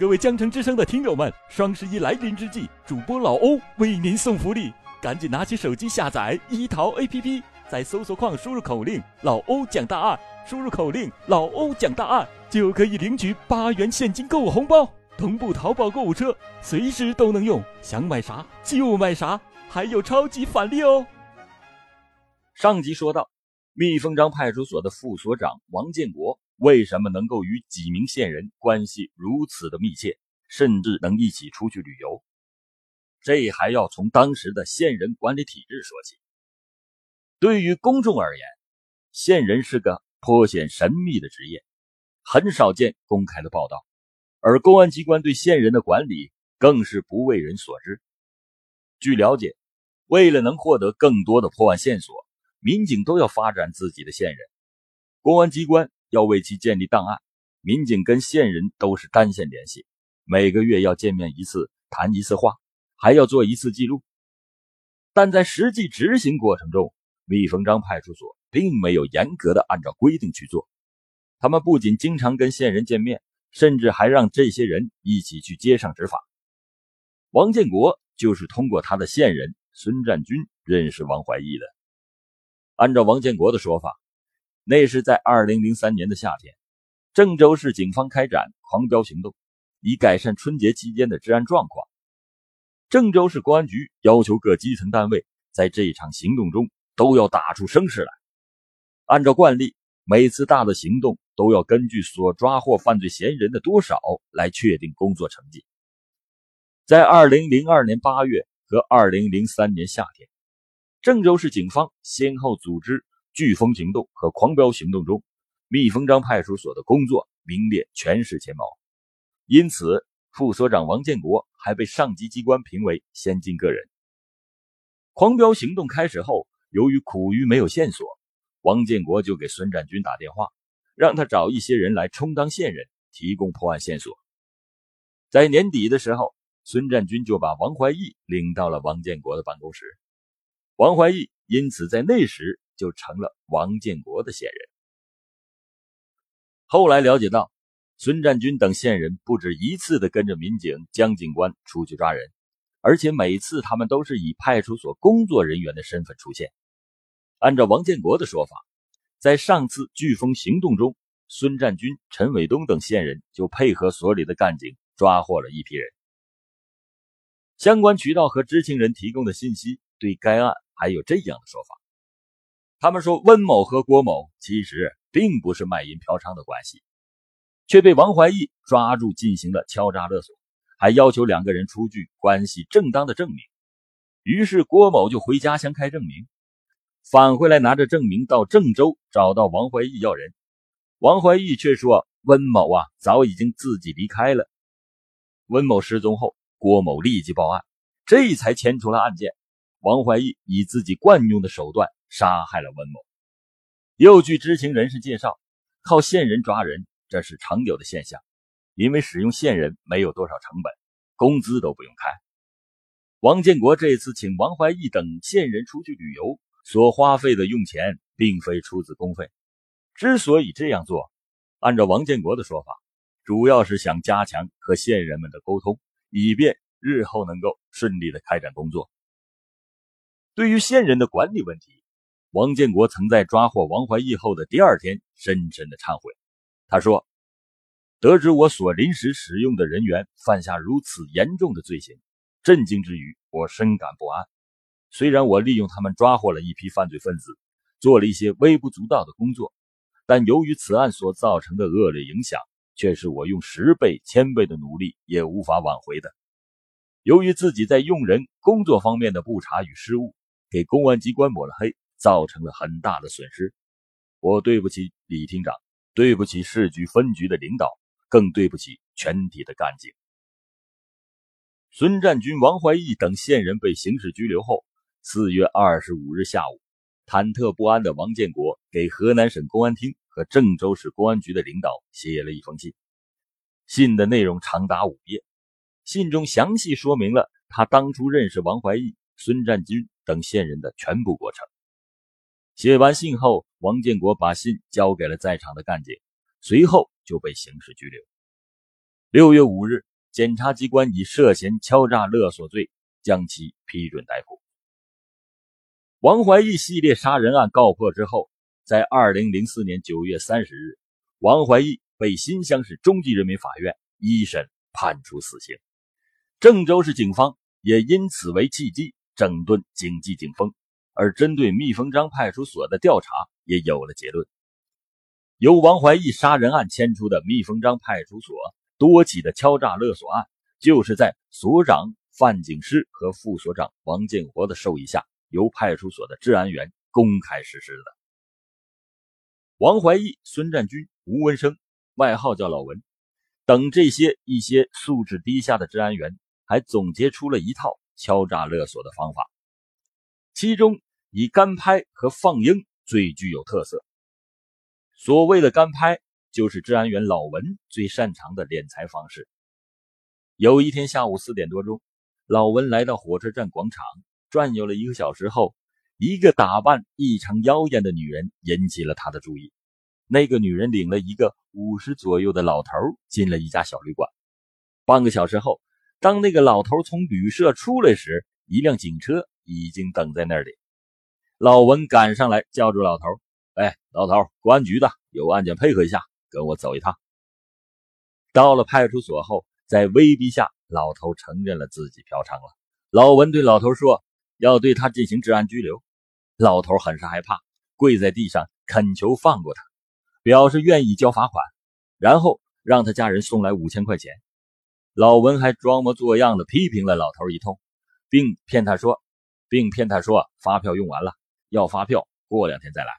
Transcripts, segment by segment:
各位江城之声的听友们，双十一来临之际，主播老欧为您送福利，赶紧拿起手机下载一淘 APP，在搜索框输入口令“老欧讲大案”，输入口令“老欧讲大案”就可以领取八元现金购物红包，同步淘宝购物车，随时都能用，想买啥就买啥，还有超级返利哦。上集说到，蜜蜂张派出所的副所长王建国。为什么能够与几名线人关系如此的密切，甚至能一起出去旅游？这还要从当时的线人管理体制说起。对于公众而言，线人是个颇显神秘的职业，很少见公开的报道，而公安机关对线人的管理更是不为人所知。据了解，为了能获得更多的破案线索，民警都要发展自己的线人，公安机关。要为其建立档案，民警跟线人都是单线联系，每个月要见面一次，谈一次话，还要做一次记录。但在实际执行过程中，蜜蜂张派出所并没有严格的按照规定去做。他们不仅经常跟线人见面，甚至还让这些人一起去街上执法。王建国就是通过他的线人孙占军认识王怀义的。按照王建国的说法。那是在二零零三年的夏天，郑州市警方开展“狂飙行动”，以改善春节期间的治安状况。郑州市公安局要求各基层单位在这一场行动中都要打出声势来。按照惯例，每次大的行动都要根据所抓获犯罪嫌疑人的多少来确定工作成绩。在二零零二年八月和二零零三年夏天，郑州市警方先后组织。飓风行动和狂飙行动中，蜜蜂张派出所的工作名列全市前茅，因此副所长王建国还被上级机关评为先进个人。狂飙行动开始后，由于苦于没有线索，王建国就给孙占军打电话，让他找一些人来充当线人，提供破案线索。在年底的时候，孙占军就把王怀义领到了王建国的办公室，王怀义因此在那时。就成了王建国的线人。后来了解到，孙占军等线人不止一次的跟着民警江警官出去抓人，而且每次他们都是以派出所工作人员的身份出现。按照王建国的说法，在上次飓风行动中，孙占军、陈伟东等线人就配合所里的干警抓获了一批人。相关渠道和知情人提供的信息对该案还有这样的说法。他们说，温某和郭某其实并不是卖淫嫖娼的关系，却被王怀义抓住进行了敲诈勒索，还要求两个人出具关系正当的证明。于是郭某就回家乡开证明，返回来拿着证明到郑州找到王怀义要人，王怀义却说温某啊早已经自己离开了。温某失踪后，郭某立即报案，这才牵出了案件。王怀义以自己惯用的手段。杀害了温某。又据知情人士介绍，靠线人抓人，这是常有的现象，因为使用线人没有多少成本，工资都不用开。王建国这次请王怀义等线人出去旅游，所花费的用钱并非出自公费。之所以这样做，按照王建国的说法，主要是想加强和线人们的沟通，以便日后能够顺利的开展工作。对于线人的管理问题。王建国曾在抓获王怀义后的第二天，深深的忏悔。他说：“得知我所临时使用的人员犯下如此严重的罪行，震惊之余，我深感不安。虽然我利用他们抓获了一批犯罪分子，做了一些微不足道的工作，但由于此案所造成的恶劣影响，却是我用十倍、千倍的努力也无法挽回的。由于自己在用人工作方面的不察与失误，给公安机关抹了黑。”造成了很大的损失，我对不起李厅长，对不起市局分局的领导，更对不起全体的干警。孙占军、王怀义等线人被刑事拘留后，四月二十五日下午，忐忑不安的王建国给河南省公安厅和郑州市公安局的领导写了一封信，信的内容长达五页，信中详细说明了他当初认识王怀义、孙占军等线人的全部过程。写完信后，王建国把信交给了在场的干警，随后就被刑事拘留。六月五日，检察机关以涉嫌敲诈勒索罪将其批准逮捕。王怀义系列杀人案告破之后，在二零零四年九月三十日，王怀义被新乡市中级人民法院一审判处死刑。郑州市警方也因此为契机，整顿经济警风，而针对密封章派出所的调查也有了结论。由王怀义杀人案牵出的密封章派出所多起的敲诈勒索案，就是在所长范景诗和副所长王建国的授意下。由派出所的治安员公开实施的。王怀义、孙占军、吴文生，外号叫老文，等这些一些素质低下的治安员，还总结出了一套敲诈勒索的方法。其中以干拍和放鹰最具有特色。所谓的干拍，就是治安员老文最擅长的敛财方式。有一天下午四点多钟，老文来到火车站广场。转悠了一个小时后，一个打扮异常妖艳的女人引起了他的注意。那个女人领了一个五十左右的老头进了一家小旅馆。半个小时后，当那个老头从旅社出来时，一辆警车已经等在那里。老文赶上来叫住老头：“哎，老头，公安局的，有案件配合一下，跟我走一趟。”到了派出所后，在威逼下，老头承认了自己嫖娼了。老文对老头说。要对他进行治安拘留，老头很是害怕，跪在地上恳求放过他，表示愿意交罚款，然后让他家人送来五千块钱。老文还装模作样的批评了老头一通，并骗他说，并骗他说发票用完了，要发票过两天再来。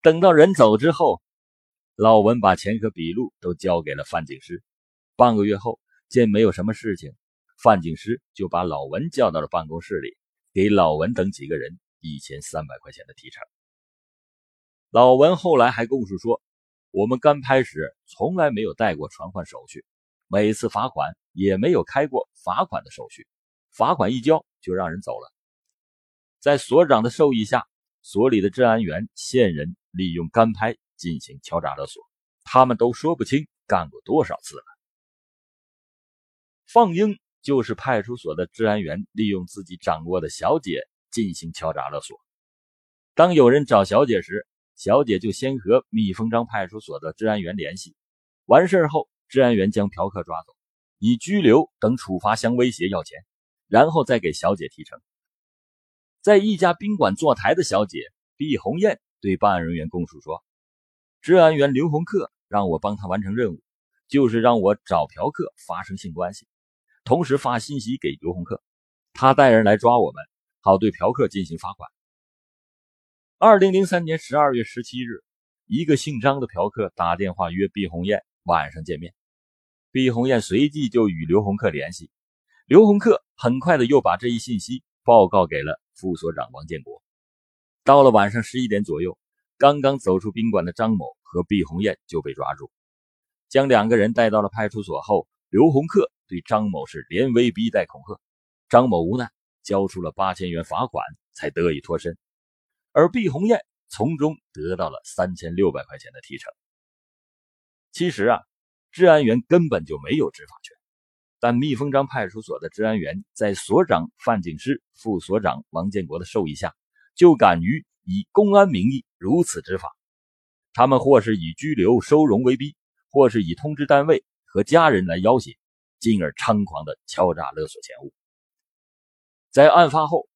等到人走之后，老文把钱和笔录都交给了范警师。半个月后，见没有什么事情，范警师就把老文叫到了办公室里。给老文等几个人一千三百块钱的提成。老文后来还供述说：“我们刚拍时从来没有带过传唤手续，每次罚款也没有开过罚款的手续，罚款一交就让人走了。”在所长的授意下，所里的治安员、线人利用干拍进行敲诈勒索，他们都说不清干过多少次了。放鹰。就是派出所的治安员利用自己掌握的小姐进行敲诈勒索。当有人找小姐时，小姐就先和密封章派出所的治安员联系，完事后，治安员将嫖客抓走，以拘留等处罚相威胁要钱，然后再给小姐提成。在一家宾馆坐台的小姐毕红艳对办案人员供述说：“治安员刘洪克让我帮他完成任务，就是让我找嫖客发生性关系。”同时发信息给刘洪克，他带人来抓我们，好对嫖客进行罚款。二零零三年十二月十七日，一个姓张的嫖客打电话约毕红艳晚上见面，毕红艳随即就与刘洪克联系，刘洪克很快的又把这一信息报告给了副所长王建国。到了晚上十一点左右，刚刚走出宾馆的张某和毕红艳就被抓住，将两个人带到了派出所后，刘洪克。对张某是连威逼带恐吓，张某无奈交出了八千元罚款，才得以脱身，而毕红艳从中得到了三千六百块钱的提成。其实啊，治安员根本就没有执法权，但密封章派出所的治安员在所长范景师、副所长王建国的授意下，就敢于以公安名义如此执法。他们或是以拘留、收容为逼，或是以通知单位和家人来要挟。进而猖狂的敲诈勒索钱物。在案发后，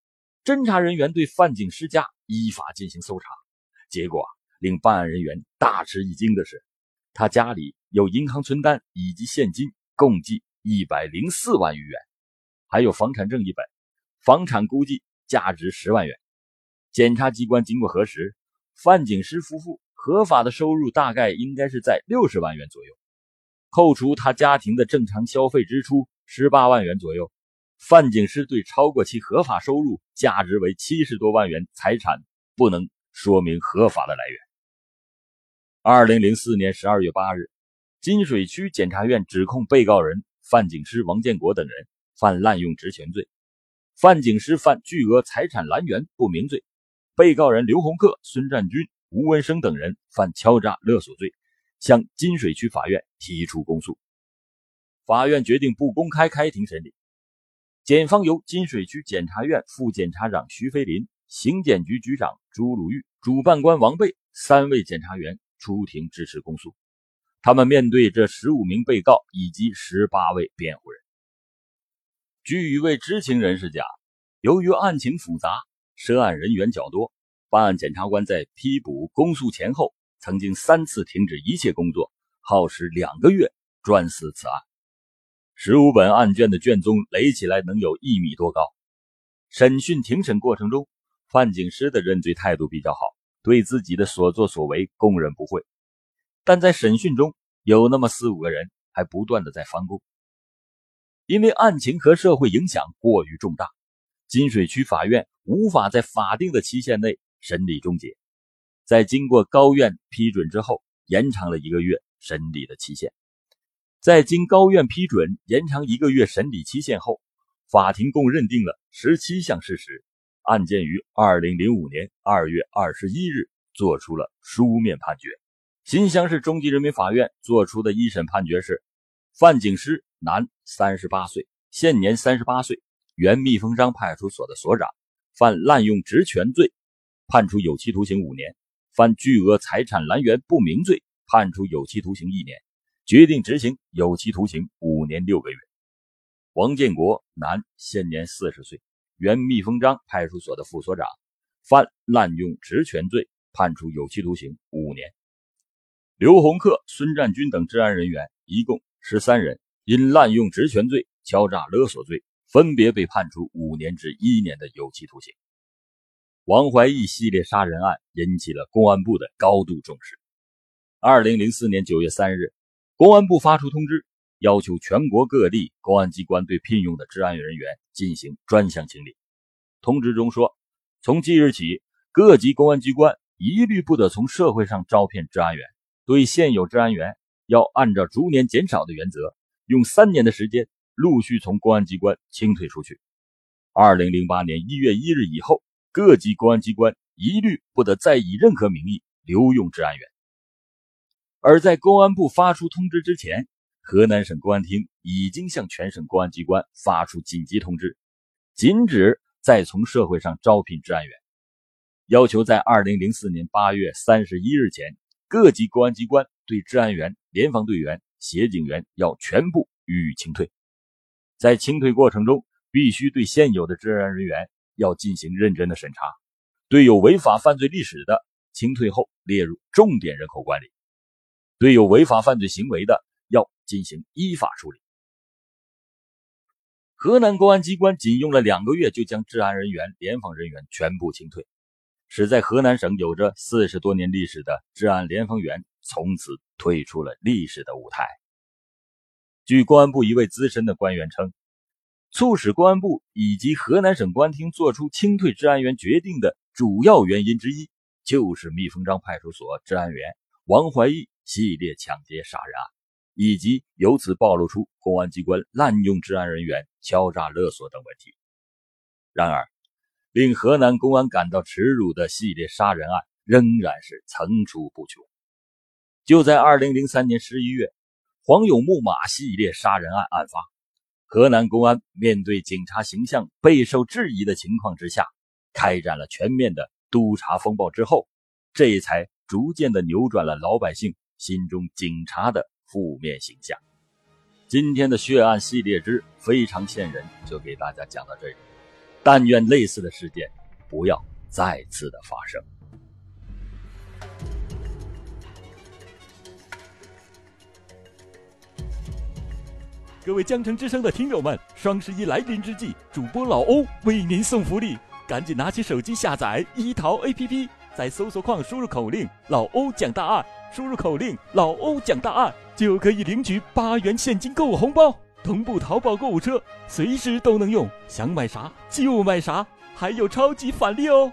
侦查人员对范景师家依法进行搜查，结果令办案人员大吃一惊的是，他家里有银行存单以及现金共计一百零四万余元，还有房产证一本，房产估计价值十万元。检察机关经过核实，范景师夫妇合法的收入大概应该是在六十万元左右。扣除他家庭的正常消费支出十八万元左右，范景师对超过其合法收入价值为七十多万元财产不能说明合法的来源。二零零四年十二月八日，金水区检察院指控被告人范警师王建国等人犯滥用职权罪，范警师犯巨额财产来源不明罪，被告人刘洪克、孙占军、吴文生等人犯敲诈勒索罪。向金水区法院提出公诉。法院决定不公开开庭审理。检方由金水区检察院副检察长徐飞林、刑检局局长朱鲁豫、主办官王贝三位检察员出庭支持公诉。他们面对这十五名被告以及十八位辩护人。据一位知情人士讲，由于案情复杂，涉案人员较多，办案检察官在批捕公诉前后，曾经三次停止一切工作，耗时两个月专司此案。十五本案卷的卷宗垒起来能有一米多高。审讯庭审过程中，范景诗的认罪态度比较好，对自己的所作所为供认不讳。但在审讯中，有那么四五个人还不断的在翻供，因为案情和社会影响过于重大，金水区法院无法在法定的期限内审理终结，在经过高院批准之后，延长了一个月审理的期限。在经高院批准延长一个月审理期限后，法庭共认定了十七项事实，案件于二零零五年二月二十一日作出了书面判决。新乡市中级人民法院作出的一审判决是：范景诗，男，三十八岁，现年三十八岁，原蜜蜂张派出所的所长，犯滥用职权罪，判处有期徒刑五年；犯巨额财产来源不明罪，判处有期徒刑一年。决定执行有期徒刑五年六个月。王建国，男，现年四十岁，原蜜蜂张派出所的副所长，犯滥用职权罪，判处有期徒刑五年。刘洪克、孙占军等治安人员一共十三人，因滥用职权罪、敲诈勒索罪，分别被判处五年至一年的有期徒刑。王怀义系列杀人案引起了公安部的高度重视。二零零四年九月三日。公安部发出通知，要求全国各地公安机关对聘用的治安人员进行专项清理。通知中说，从即日起，各级公安机关一律不得从社会上招聘治安员，对现有治安员要按照逐年减少的原则，用三年的时间陆续从公安机关清退出去。二零零八年一月一日以后，各级公安机关一律不得再以任何名义留用治安员。而在公安部发出通知之前，河南省公安厅已经向全省公安机关发出紧急通知，禁止再从社会上招聘治安员，要求在二零零四年八月三十一日前，各级公安机关对治安员、联防队员、协警员要全部予以清退。在清退过程中，必须对现有的治安人员要进行认真的审查，对有违法犯罪历史的，清退后列入重点人口管理。对有违法犯罪行为的，要进行依法处理。河南公安机关仅用了两个月，就将治安人员、联防人员全部清退，使在河南省有着四十多年历史的治安联防员从此退出了历史的舞台。据公安部一位资深的官员称，促使公安部以及河南省公安厅作出清退治安员决定的主要原因之一，就是蜜蜂张派出所治安员王怀义。系列抢劫杀人案，以及由此暴露出公安机关滥用治安人员、敲诈勒索等问题。然而，令河南公安感到耻辱的系列杀人案仍然是层出不穷。就在2003年11月，黄勇木马系列杀人案案发，河南公安面对警察形象备受质疑的情况之下，开展了全面的督查风暴之后，这才逐渐的扭转了老百姓。心中警察的负面形象。今天的血案系列之非常线人就给大家讲到这里，但愿类似的事件不要再次的发生。各位江城之声的听友们，双十一来临之际，主播老欧为您送福利，赶紧拿起手机下载一淘 APP，在搜索框输入口令“老欧讲大案”。输入口令“老欧讲大案”，就可以领取八元现金购物红包，同步淘宝购物车，随时都能用，想买啥就买啥，还有超级返利哦！